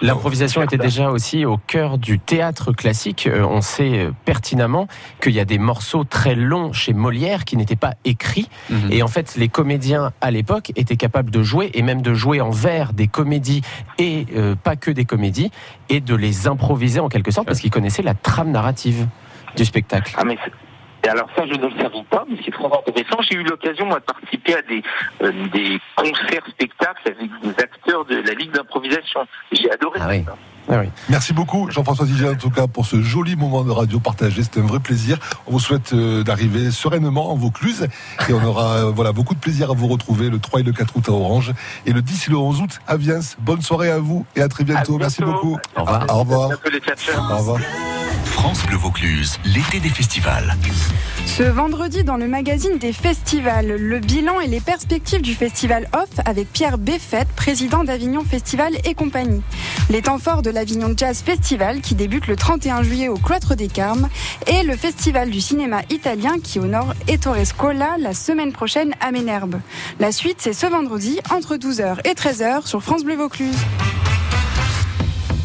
L'improvisation était déjà aussi au cœur du théâtre classique. Euh, On sait euh, pertinemment qu'il y a des morceaux très longs chez Molière qui n'étaient pas écrits. Mhm. Et en fait, les comédiens à l'époque étaient capables de jouer et même de jouer en vers des comédies et euh, pas que des comédies et de les improviser en quelque sorte parce qu'ils connaissaient la trame narrative du spectacle. Ah, mais et alors ça, je ne le savais pas, mais c'est très intéressant. J'ai eu l'occasion, moi, de participer à des, euh, des concerts, spectacles avec des acteurs de la Ligue d'improvisation. J'ai adoré Ah oui. Ah oui. Merci beaucoup, Jean-François Didier, en tout cas, pour ce joli moment de radio partagé. C'était un vrai plaisir. On vous souhaite euh, d'arriver sereinement en Vaucluse. Et on aura euh, voilà, beaucoup de plaisir à vous retrouver le 3 et le 4 août à Orange. Et le 10 et le 11 août à Viens. Bonne soirée à vous et à très bientôt. À Merci beaucoup. Au revoir. Au revoir. Au revoir. France Bleu Vaucluse, l'été des festivals. Ce vendredi, dans le magazine des festivals, le bilan et les perspectives du festival Off avec Pierre Beffette, président d'Avignon Festival et compagnie. Les temps forts de l'Avignon Jazz Festival qui débute le 31 juillet au Cloître des Carmes et le festival du cinéma italien qui honore Ettore Scola la semaine prochaine à Ménherbe. La suite, c'est ce vendredi entre 12h et 13h sur France Bleu Vaucluse.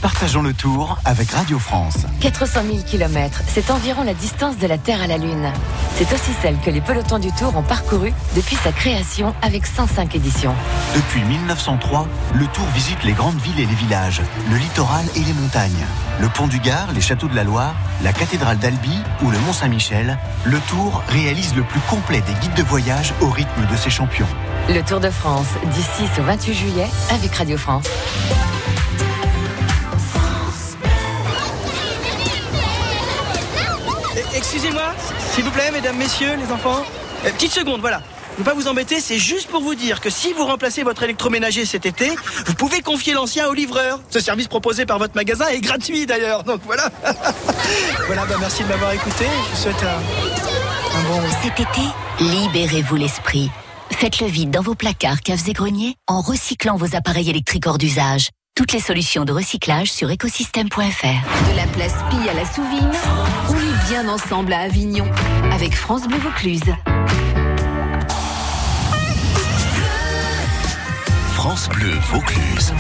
Partageons le tour avec Radio France. 400 000 km, c'est environ la distance de la Terre à la Lune. C'est aussi celle que les pelotons du Tour ont parcouru depuis sa création avec 105 éditions. Depuis 1903, le Tour visite les grandes villes et les villages, le littoral et les montagnes. Le pont du Gard, les châteaux de la Loire, la cathédrale d'Albi ou le Mont Saint-Michel, le Tour réalise le plus complet des guides de voyage au rythme de ses champions. Le Tour de France, du 6 au 28 juillet, avec Radio France. Excusez-moi, s'il vous plaît, mesdames, messieurs, les enfants. Euh, petite seconde, voilà. Je ne pas vous embêter, c'est juste pour vous dire que si vous remplacez votre électroménager cet été, vous pouvez confier l'ancien au livreur. Ce service proposé par votre magasin est gratuit d'ailleurs, donc voilà. voilà, bah merci de m'avoir écouté. Je vous souhaite un, un bon. Cet été, libérez-vous l'esprit. Faites le vide dans vos placards, caves et greniers en recyclant vos appareils électriques hors d'usage. Toutes les solutions de recyclage sur écosystème.fr. De la place Pille à la Souvine, on est bien ensemble à Avignon avec France Bleu Vaucluse. France Bleu Vaucluse.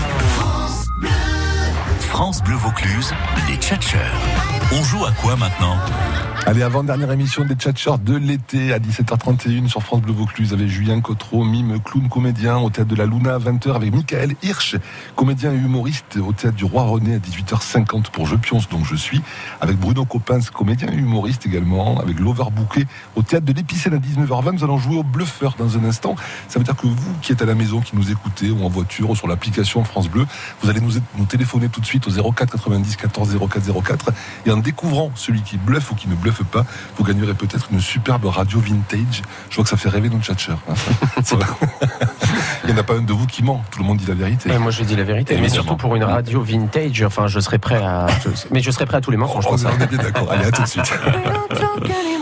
France Bleu Vaucluse, les tchatcheurs. On joue à quoi maintenant Allez, avant-dernière émission des Tchatchers de l'été à 17h31 sur France Bleu Vaucluse avec Julien Cotreau, mime, clown, comédien au théâtre de la Luna à 20h avec Michael Hirsch, comédien et humoriste au théâtre du Roi René à 18h50 pour Je Pionce, donc je suis, avec Bruno Coppens, comédien et humoriste également, avec L'Overbouquet au théâtre de l'Épicène à 19h20. Nous allons jouer au bluffeur dans un instant. Ça veut dire que vous qui êtes à la maison, qui nous écoutez ou en voiture ou sur l'application France Bleu, vous allez nous, téléphoner tout de suite au 04 90 14 04 04 et en découvrant celui qui bluffe ou qui ne bluffe pas, vous gagnerez peut-être une superbe radio vintage. Je vois que ça fait rêver nos tchatchers. hein. Il n'y en a pas un de vous qui ment. Tout le monde dit la vérité. Et moi je dis la vérité, mais Évidemment. surtout pour une radio vintage, enfin je serais prêt à, mais je serais prêt à tous les mensonges. On ça. est bien d'accord. Allez, à tout de suite.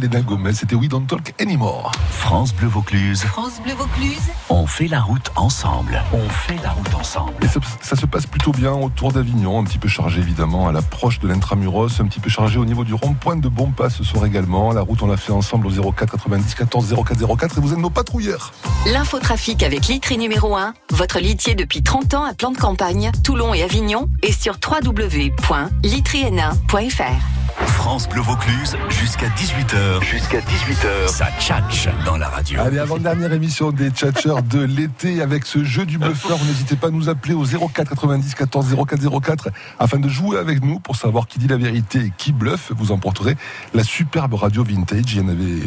Selena Gomez, c'était We Don't Talk Anymore. France Bleu Vaucluse. France Bleu Vaucluse. On fait la route ensemble. On fait la route ensemble. Et ça, ça se passe plutôt bien autour d'Avignon, un petit peu chargé évidemment à l'approche de l'intramuros, un petit peu chargé au niveau du rond-point de Bonpas ce soir également. La route, on l'a fait ensemble au 04 90 14 04 04 et vous êtes nos patrouilleurs. L'infotrafic avec Litry numéro 1, votre litier depuis 30 ans à plan de campagne, Toulon et Avignon, et sur www.litryn1.fr. France Bleu Vaucluse jusqu'à 18h. Jusqu'à 18h. Ça tchatche dans la radio. Allez, avant-dernière émission des Tchatcheurs de l'été avec ce jeu du buffer. N'hésitez pas à nous appeler au 04 90 14 04 04 afin de jouer avec nous pour savoir qui dit la vérité et qui bluffe. Vous emporterez la superbe radio vintage. Il y en avait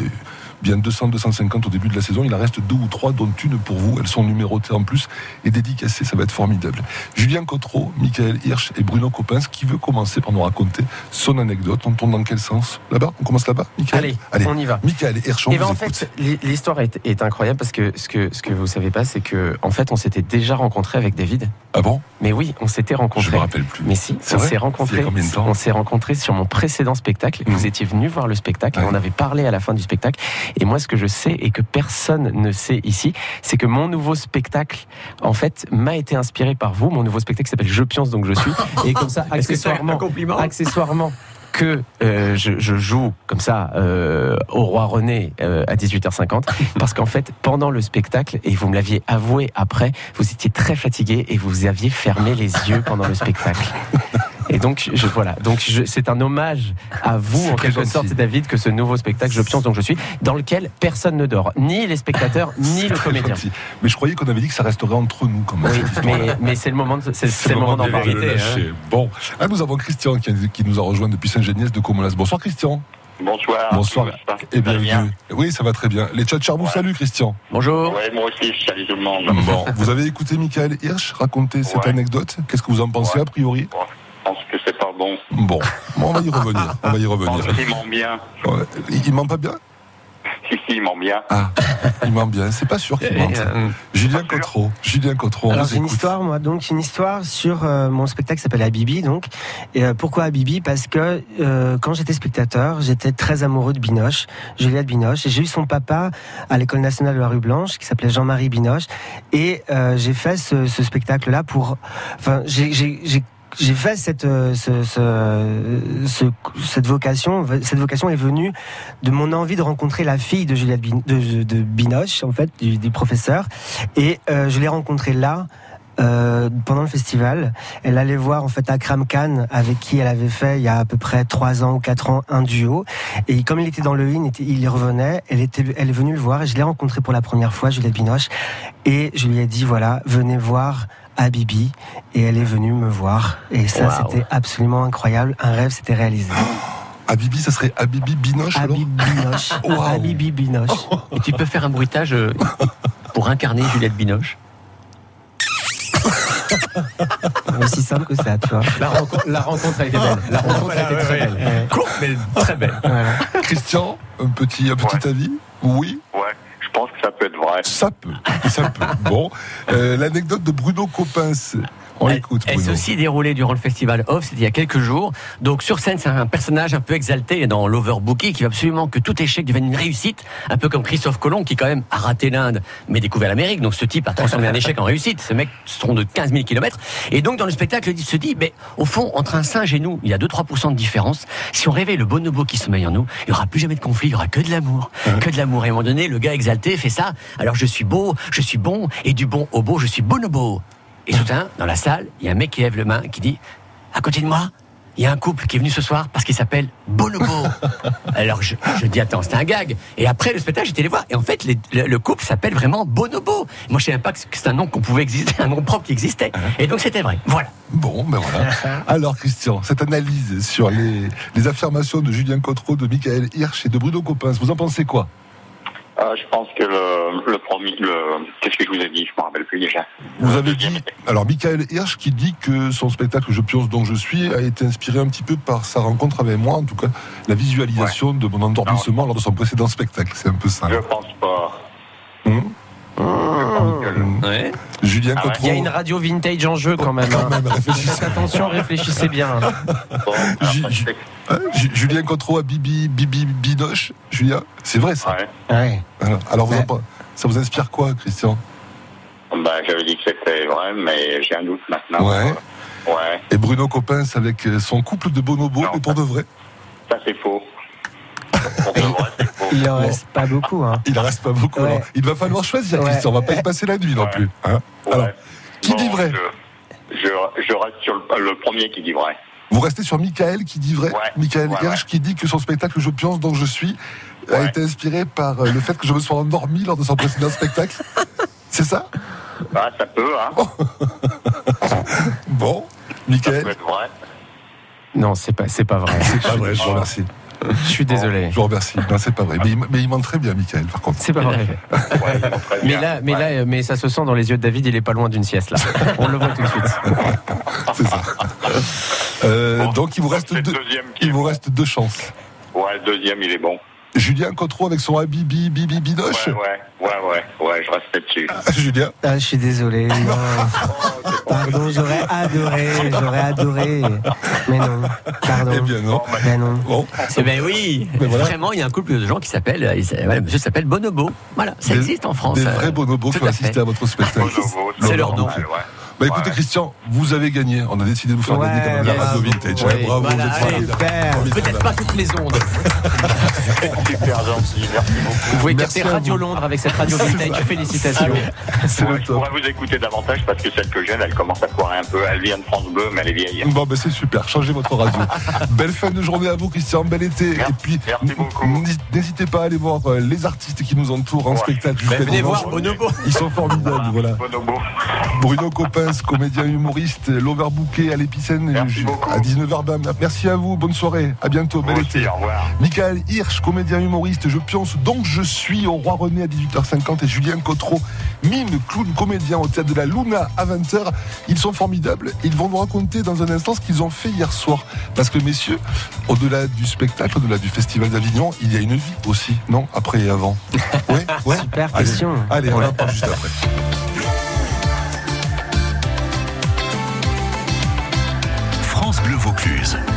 bien 200, 250 au début de la saison. Il en reste deux ou trois, dont une pour vous. Elles sont numérotées en plus et dédicacées. Ça va être formidable. Julien Cotreau, Michael Hirsch et Bruno Coppens qui veut commencer par nous raconter son anecdote. On tourne dans quel sens? Là-bas? On commence là-bas Michael? Allez, on y va. Michael Hirsch, on Et ben vous en écoute. fait, l'hi- l'histoire est, est incroyable parce que ce que ce que vous savez pas, c'est que en fait, on s'était déjà rencontré avec David. Ah bon? Mais oui, on s'était rencontré. Je me rappelle plus. Mais si, on s'est rencontré. On s'est rencontré sur mon précédent spectacle. Vous étiez venu voir le spectacle. et on avait parlé à la fin du spectacle. Et moi, ce que je sais et que personne ne sait ici, c'est que mon nouveau spectacle, en fait, m'a été inspiré par vous. Mon nouveau spectacle s'appelle Je pionce donc je suis. Et comme ça, accessoirement, compliment accessoirement que euh, je, je joue comme ça euh, au roi René euh, à 18h50 parce qu'en fait pendant le spectacle et vous me l'aviez avoué après vous étiez très fatigué et vous aviez fermé les yeux pendant le spectacle et donc je voilà donc c'est un hommage à vous en quelque sorte David que ce nouveau spectacle je pionce donc je suis dans lequel personne ne dort ni les spectateurs ni le comédien gentil. Mais je croyais qu'on avait dit que ça resterait entre nous quand même. oui, mais, mais c'est le moment de- c'est le moment d'en de parler le lâcher. Bon, ah, nous avons Christian qui, qui nous a rejoint depuis Saint-Geniès de Comolas. Bonsoir Christian. Bonsoir. Bonsoir. Et va bienvenue. Oui, ça va très bien. Les tchatchers vous saluent Christian. Bonjour. Ouais, moi aussi, je salue tout le monde. Bon, vous avez écouté Michael Hirsch raconter cette anecdote? Qu'est-ce que vous en pensez a priori? Pense que c'est pas bon. Bon, Bon, on va y revenir. On va y Je revenir. qu'il ment bien. Ouais. Il il ment pas bien? Si, si, il ment bien. Ah, il ment bien. C'est pas sûr qu'il mente. Julien Cotreau. Julien Cotreau, Alors j'ai une histoire, moi, donc une histoire sur euh, mon spectacle qui s'appelle Habibi, donc. Et euh, pourquoi Habibi? Parce que euh, quand j'étais spectateur, j'étais très amoureux de Binoche, Juliette Binoche, et j'ai eu son papa à l'école nationale de la rue Blanche, qui s'appelait Jean-Marie Binoche, et euh, j'ai fait ce, ce spectacle-là pour, enfin, j'ai- j'ai fait cette, euh, ce- ce- ce- cette vocation. Cette vocation est venue de mon envie de rencontrer la fille de Juliette de, de Binoche, en fait, du, du professeur. Et euh, je l'ai rencontrée là. euh, pendant le festival, elle allait voir en fait Akram Khan avec qui elle avait fait il y a à peu près trois ans ou quatre ans un duo. Et comme il était dans le in, il y revenait. Elle était, elle est venue le voir et je l'ai rencontré pour la première fois, Juliette Binoche. Et je lui ai dit voilà, venez voir Habibi. Et elle est venue me voir. Et ça, c'était absolument incroyable. Un rêve s'était réalisé. Habibi, ça serait Habibi Binoche Habibi Binoche. Habibi Binoche. Et tu peux faire un bruitage euh, pour incarner Juliette Binoche? Aussi simple que ça, tu vois. La rencontre, la rencontre a été belle. La rencontre a été très belle. Mais très belle. Christian, un petit, un petit avis? Oui Ouais, je pense que ça Ça peut, ça peut. Bon, euh, l'anecdote de Bruno Coppens. On Elle- l'écoute, Elle s'est aussi déroulée durant le festival Off, c'était il y a quelques jours. Donc sur scène, c'est un personnage un peu exalté dans l'overbooking qui veut absolument que tout échec devienne une réussite, un peu comme Christophe Colomb qui quand même a raté l'Inde mais découvert l'Amérique. Donc ce type a transformé un échec en réussite. Ce mec seront de 15 000 km. Et donc dans le spectacle, il se dit, mais au fond, entre un singe et nous, il y a 2-3% de différence. Si on réveille le bonobo qui sommeille en nous, il n'y aura plus jamais de conflit, il y aura que de l'amour. Que de l'amour. Et à un moment donné, le gars exalté fait ça. Alors je suis beau, je suis bon, et du bon au beau, je suis bonobo. Et soudain, dans la salle, il y a un mec qui lève le main, qui dit À côté de moi, il y a un couple qui est venu ce soir parce qu'il s'appelle Bonobo. Alors je, je dis Attends, c'était un gag. Et après le spectacle, j'étais les voir. Et en fait, les- le, le couple s'appelle vraiment Bonobo. Moi, je savais même pas que c'est un nom qu'on pouvait exister, un nom propre qui existait. Et donc, c'était vrai. Voilà. Bon, ben voilà. Alors, Christian, cette analyse sur les, les affirmations de Julien Cotreau, de Michael Hirsch et de Bruno Coppens, vous en pensez quoi? Euh, je pense que le, le premier, le, qu'est-ce que je vous ai dit? Je me rappelle plus déjà. Vous avez dit, alors Michael Hirsch qui dit que son spectacle Je pionce donc je suis a été inspiré un petit peu par sa rencontre avec moi, en tout cas la visualisation de mon endormissement lors de son précédent spectacle. C'est un peu ça. Je pense pas. Ouais. Julien Ah ouais. Il y a une radio vintage en jeu quand même. hein. Faites attention, réfléchissez bien. Ju- Ju- hein, Ju- Julien Cotreau à Bibi, Bibi Binoche. Julien, c'est vrai ça Ouais. Alors, alors vous en pen- ça vous inspire quoi, Christian? Bah, j'avais dit que c'était vrai, mais j'ai un doute maintenant. Ouais. Ouais, Et Bruno Coppens avec euh, son couple de bonobos, mais pour de vrai ça c'est faux. Il en reste pas beaucoup. Hein. Il en reste pas beaucoup. Ouais. Il va falloir choisir, Ouais. Christian. On va pas y passer la nuit non plus. hein. alors, qui dit vrai Je, je reste sur le, le premier qui dit vrai. Vous restez sur Michael qui dit vrai. Michael ouais, Hirsch qui dit que son spectacle Je pionce donc je suis a été inspiré par euh, le fait que je me sois endormi lors de son précédent spectacle. C'est ça? Ah, ça peut, hein. Bon, Michael. Ça peut être vrai. Non, c'est pas, c'est pas vrai. C'est pas vrai, je vous remercie. Je suis désolé. Je vous remercie. Non, c'est pas vrai. Mais il, mais il ment très bien, Michael, par contre. C'est pas vrai. Mais là, mais là, euh, mais ça se sent dans les yeux de David. Il est pas loin d'une sieste là. On le voit tout de suite. C'est ça. Euh, donc il vous reste deux, il vous reste deux chances. Ouais, le deuxième, il est bon. Julien Cotreau avec son Habibi Bibi Binoche. Ouais, ouais, ouais, ouais, ouais, je reste là-dessus. Julien. Ah, je suis désolé. non. Pardon, j'aurais adoré, j'aurais adoré. Mais non, pardon. Eh bien non. Mais non. Bon. Eh ben oui, Mais voilà. vraiment, il y a un couple de gens qui s'appellent, euh, voilà, monsieur s'appelle Bonobo. Voilà, ça Des- existe en France. Des vrais bonobos qui ont à assisté à votre spectacle. C'est leur nom. Bah écoutez Christian, vous avez gagné. On a décidé de vous faire Ouais, gagner quand même la bravo. radio vintage. Bravo, voilà, vous êtes. Peut-être pas toutes les ondes. Super gentil, merci beaucoup. Vous pouvez à Radio vous. Londres avec cette radio vintage. Félicitations. C'est Ouais, le je top. pourrais vous écouter davantage parce que celle que j'ai, elle commence à foirer un peu. Elle vient de France Bleu, mais elle est vieille. Bon, ben c'est super. Changez votre radio. Belle fin de journée à vous, Christian. Bel été. Et puis, merci beaucoup. n- n'hésitez pas à aller voir euh, les artistes qui nous entourent en spectacle. venez voir Bonobo. Ils sont formidables, voilà. Bonobo. Bruno Coppens, comédien humoriste, l'overbooké à l'épicène Merci ju- beaucoup. à 19h. Merci à vous. Bonne soirée. À bientôt. Bel été. au revoir. Michael Hirsch, comédien humoriste, je pionce donc je suis au Roi René à 18h50 et Julien Cotreau, mime, clown, comédien au théâtre de la Luna à 20h. Ils sont formidables. Ils vont nous raconter dans un instant ce qu'ils ont fait hier soir. Parce que messieurs, au-delà du spectacle, au-delà du Festival d'Avignon, il y a une vie aussi, non? Après et avant. Oui, ouais. Super Allez, question. Allez, on en parle juste après. Vaucluse.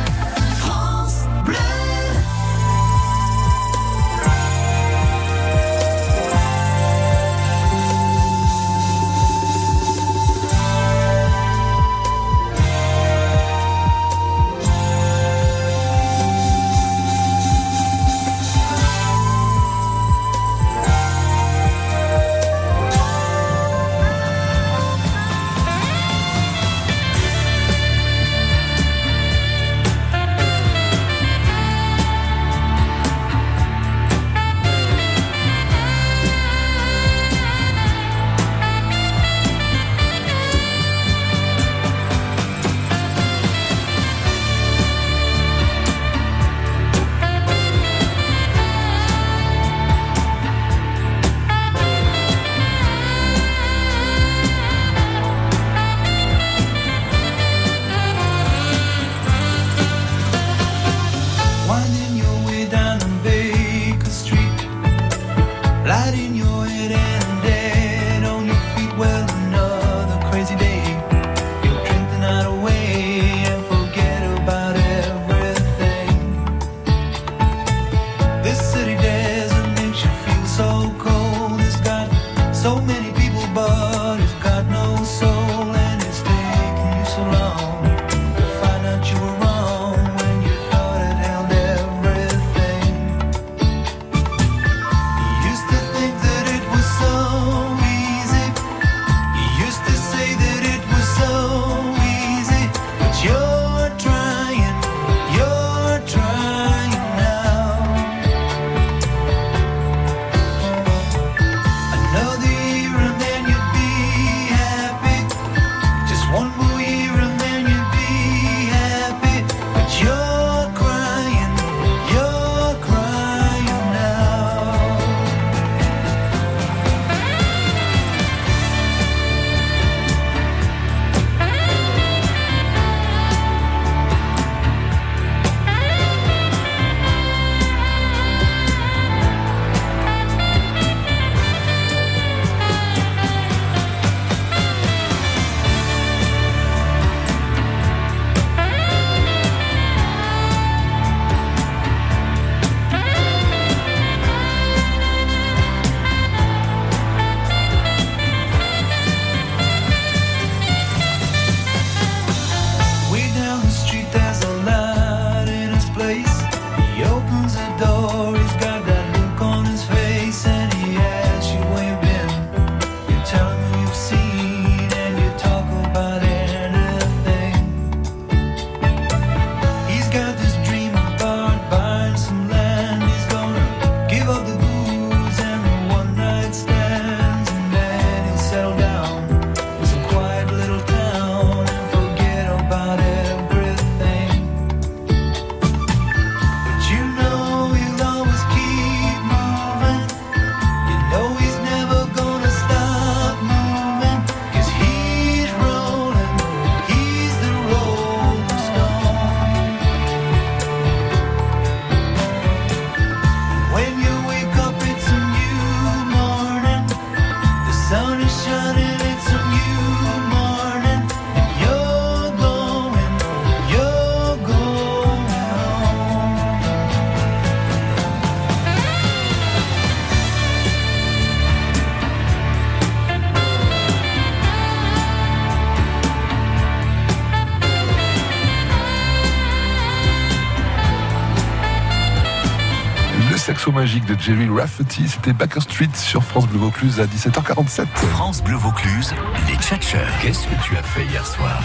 Magique de Jerry Rafferty. C'était Baker Street sur France Bleu Vaucluse à 17h47. France Bleu Vaucluse, les tchatcheurs. Qu'est-ce que tu as fait hier soir?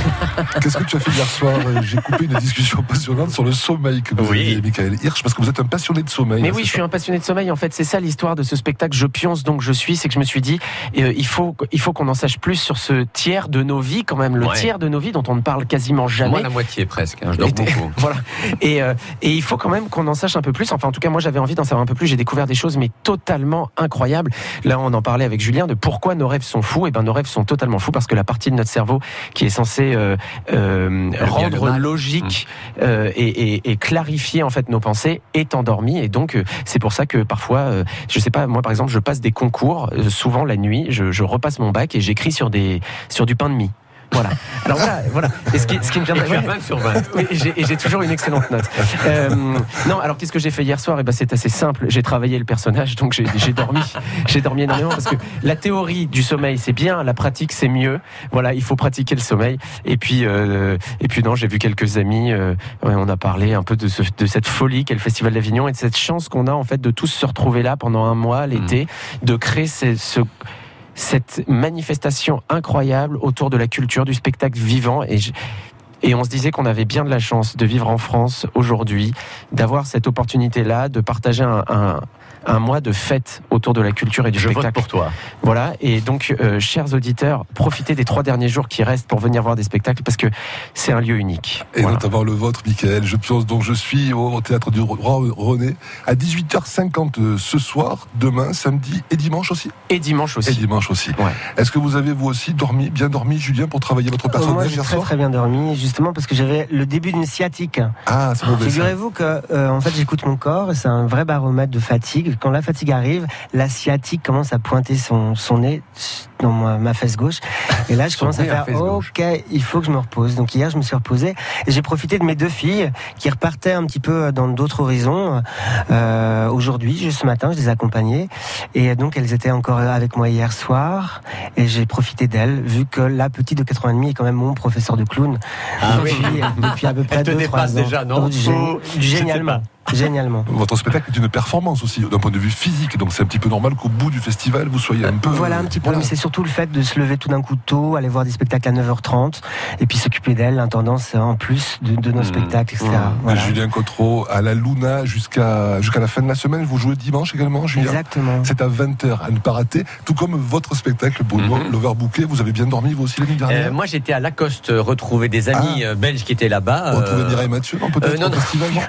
Qu'est-ce que tu as fait hier soir Euh, J'ai coupé une discussion passionnante sur le sommeil que vous Oui. avez, Michael Hirsch, parce que vous êtes un passionné de sommeil. Mais hein, oui, je suis un passionné de sommeil. En fait, c'est ça l'histoire de ce spectacle. Je pionce donc je suis. C'est que je me suis dit, euh, il faut, il faut qu'on en sache plus sur ce tiers de nos vies, quand même, le Ouais. tiers de nos vies dont on ne parle quasiment jamais. Moi, la moitié presque. hein, je dors Et- beaucoup. voilà. Et, euh, et il faut quand même qu'on en sache un peu plus. Enfin, en tout cas, moi, j'avais envie d'en savoir un peu plus. J'ai découvert des choses, mais totalement incroyables. Là, on en parlait avec Julien de pourquoi nos rêves sont fous. Et ben, nos rêves sont totalement fous parce que la partie de notre cerveau qui est censée euh, euh, rendre logique euh, et, et- et clarifier en fait nos pensées est endormie. Et donc, c'est pour ça que parfois, je sais pas, moi, par exemple, je passe des concours souvent la nuit. Je, je repasse mon bac et j'écris sur des sur du pain de mie. Voilà. Alors voilà, voilà. Et ce qui, ce qui me vient Et tu as 20 sur 20. Oui, et j'ai- et toujours une excellente note. Euh, non, alors qu'est-ce que j'ai fait hier soir? Eh ben, c'est assez simple. J'ai travaillé le personnage, donc j'ai j'ai dormi. J'ai dormi énormément parce que la théorie du sommeil c'est bien, la pratique c'est mieux. Voilà, il faut pratiquer le sommeil. Et puis, euh, et puis non, j'ai vu quelques amis. euh, ouais, on a parlé un peu de, ce- de cette folie qu'est le Festival d'Avignon et de cette chance qu'on a en fait de tous se retrouver là pendant un mois l'été, de créer ce cette manifestation incroyable autour de la culture, du spectacle vivant. Et, je- et on se disait qu'on avait bien de la chance de vivre en France aujourd'hui, d'avoir cette opportunité-là, de partager un, un- un mois de fête autour de la culture et du Je vote spectacle. pour toi. Voilà, et donc, euh, chers auditeurs, profitez des trois derniers jours qui restent pour venir voir des spectacles parce que c'est un lieu unique. Et Voilà. notamment le vôtre, Michael. Je pionce donc je suis au théâtre du Roi René à 18h50 euh, ce soir, demain, samedi et dimanche aussi. Et dimanche aussi. Et dimanche aussi. Est-ce que vous avez vous aussi dormi, bien dormi, Julien, pour travailler votre personnage Moi, j'ai hier très soir très bien dormi, justement parce que j'avais le début d'une sciatique. Ah, c'est. Figurez-vous que, euh, en fait, j'écoute mon corps, et c'est un vrai baromètre de fatigue. Quand la fatigue arrive, la sciatique commence à pointer son, son nez dans ma, ma fesse gauche. Et là, je commence à faire, ok, il faut que je me repose. Donc hier, je me suis reposé et j'ai profité de mes deux filles qui repartaient un petit peu dans d'autres horizons. Euh, Aujourd'hui, juste ce matin, je les accompagnais et donc elles étaient encore avec moi hier soir et j'ai profité d'elles vu que la petite de 4 ans et demi est quand même mon professeur de clown Ah depuis, oui. depuis à peu près Elle te 2 dépasse ans. déjà, non gé- Oh, Génialement. Génialement. Votre spectacle est une performance aussi, d'un point de vue physique. Donc c'est un petit peu normal qu'au bout du festival, vous soyez un peu. Voilà un petit peu, Voilà. mais c'est surtout le fait de se lever tout d'un coup tôt, aller voir des spectacles à 9h30, et puis s'occuper d'elle, l'intendance en plus de, de nos spectacles, etc. Voilà. Julien Cotreau à la Luna jusqu'à jusqu'à la fin de la semaine. Vous jouez dimanche également, Julien Exactement. C'est à 20h à ne pas rater. Tout comme votre spectacle, Bruno, l'Overbooké. Vous avez bien dormi, vous aussi, l'année dernière Euh, moi, j'étais à Lacoste retrouver des amis euh, belges qui étaient là-bas. Retrouver euh, Mireille Mathieu, non, peut-être euh, non, au non.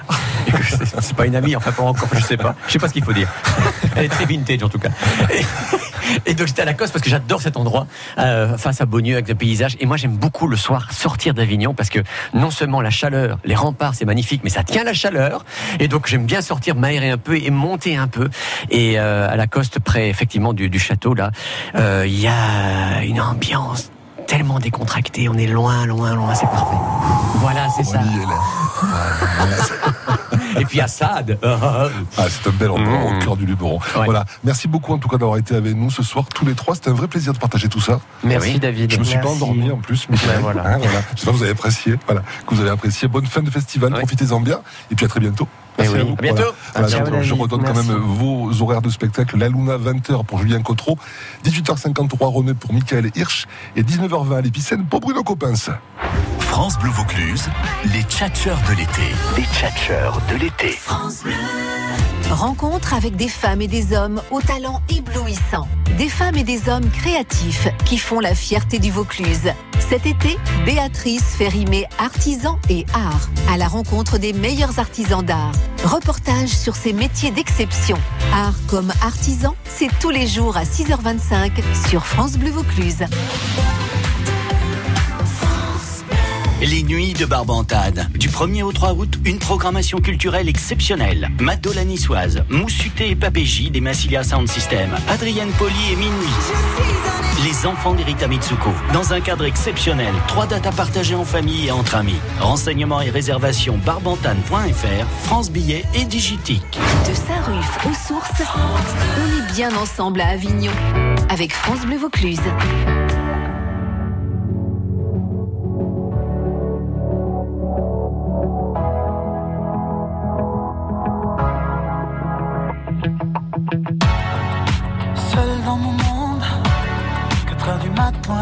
c'est pas une amie, enfin pas encore, je sais pas. Je sais pas ce qu'il faut dire. Elle est très vintage en tout cas. Et, et donc j'étais à Lacoste parce que j'adore cet endroit, euh, face à Beaunieu avec le paysage. Et moi j'aime beaucoup le soir sortir d'Avignon parce que non seulement la chaleur, les remparts c'est magnifique, mais ça tient la chaleur. Et donc j'aime bien sortir, m'aérer un peu et monter un peu. Et euh, à Lacoste, près effectivement du, du château là, euh, il y a une ambiance tellement décontractée. On est loin, loin, loin, c'est parfait. Voilà, c'est ça. Et puis Assad. Ah, c'est un bel endroit au cœur du Luberon. Voilà. Merci beaucoup en tout cas d'avoir été avec nous ce soir tous les trois. C'était un vrai plaisir de partager tout ça. Merci, Eh oui. David. Je me suis pas endormi en plus. Michael. Ben voilà. Hein, voilà. J'espère que vous avez apprécié. Voilà. Que vous avez apprécié. Bonne fin de festival. Profitez-en bien. Et puis à très bientôt. Merci oui. à vous. À bientôt. Voilà. Je, redonne quand même vos horaires de spectacle. La Luna 20h pour Julien Cotreau, 18h53 René pour Michael Hirsch et 19h20 à l'Épicène pour Bruno Coppens. France Bleu Vaucluse, les tchatcheurs de l'été. Les tchatcheurs de l'été. Rencontre avec des femmes et des hommes au talent éblouissant. Des femmes et des hommes créatifs qui font la fierté du Vaucluse. Cet été, Béatrice fait rimer artisans et art à la rencontre des meilleurs artisans d'art. Reportage sur ces métiers d'exception. Art comme artisan, c'est tous les jours à 6h25 sur France Bleu Vaucluse. Les nuits de Barbantade. Du 1er au 3 août, une programmation culturelle exceptionnelle. Mado la niçoise, Moussuté et Papéji des Massilia Sound System, Adrienne Poli et Minuit. Les enfants d'Erita Mitsuko. Dans un cadre exceptionnel. Trois dates à partager en famille et entre amis. Renseignements et réservations barbantane.fr, France Billets et Digitique. De Saint-Ruf aux sources, on est bien ensemble à Avignon avec France Bleu Vaucluse.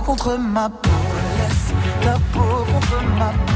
contre ma peau, laisse ta peau contre ma peau.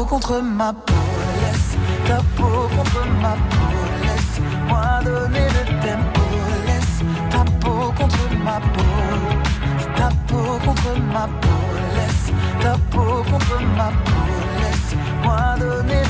peau contre ma peau, laisse ta peau contre ma peau, laisse-moi donner le tempo, laisse ta peau contre ma peau, ta peau contre ma peau, laisse ta peau contre ma peau, laisse-moi donner le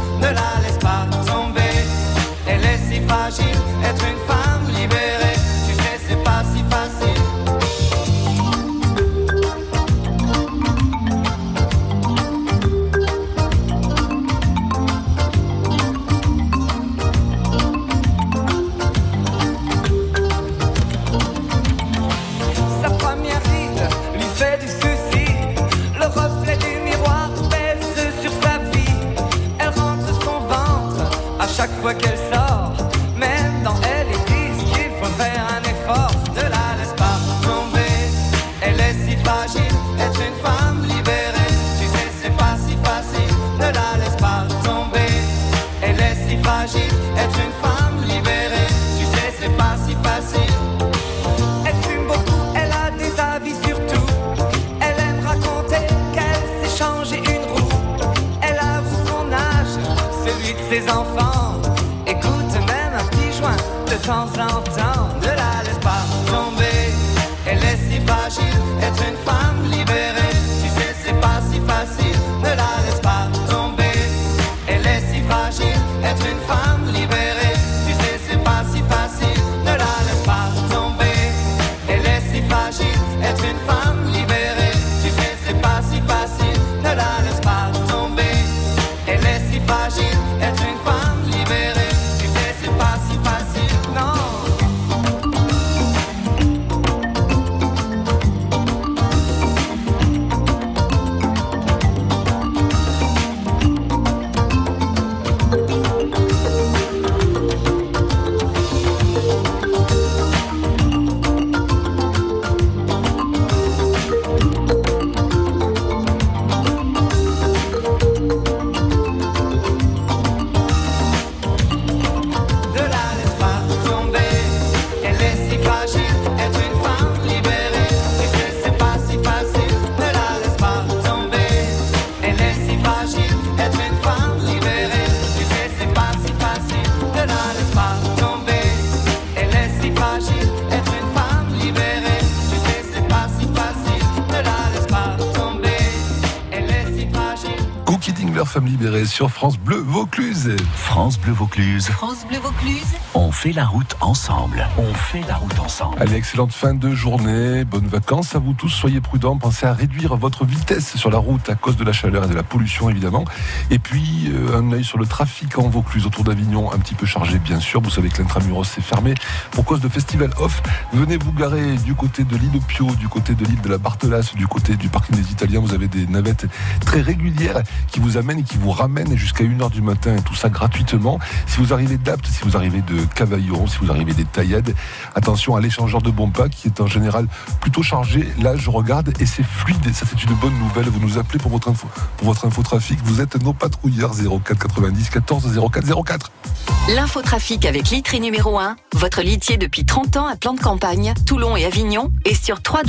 Sur France Bleu Vaucluse. France Bleu Vaucluse. France Bleu Vaucluse. Fait la route ensemble. On fait la route ensemble. Allez, excellente fin de journée, bonnes vacances à vous tous, soyez prudents, pensez à réduire votre vitesse sur la route à cause de la chaleur et de la pollution évidemment. Et puis euh, un œil sur le trafic en Vaucluse autour d'Avignon, un petit peu chargé bien sûr, vous savez que l'intramuros s'est fermé pour cause de festival off. Venez vous garer du côté de l'île Pio, du côté de l'île de la Barthelasse, du côté du parking des Italiens, vous avez des navettes très régulières qui vous amènent et qui vous ramènent jusqu'à 1h du matin et tout ça gratuitement. Si vous arrivez d'Apt, si vous arrivez de Si vous arrivez des Taillades, attention à l'échangeur de Bompa qui est en général plutôt chargé. Là, je regarde et c'est fluide ça c'est une bonne nouvelle. Vous nous appelez pour votre info, pour votre infotrafic. Vous êtes nos patrouilleurs 04 90 14 04 04. L'infotrafic avec Litry numéro 1, votre litier depuis 30 ans à plan de campagne, Toulon et Avignon, et sur 3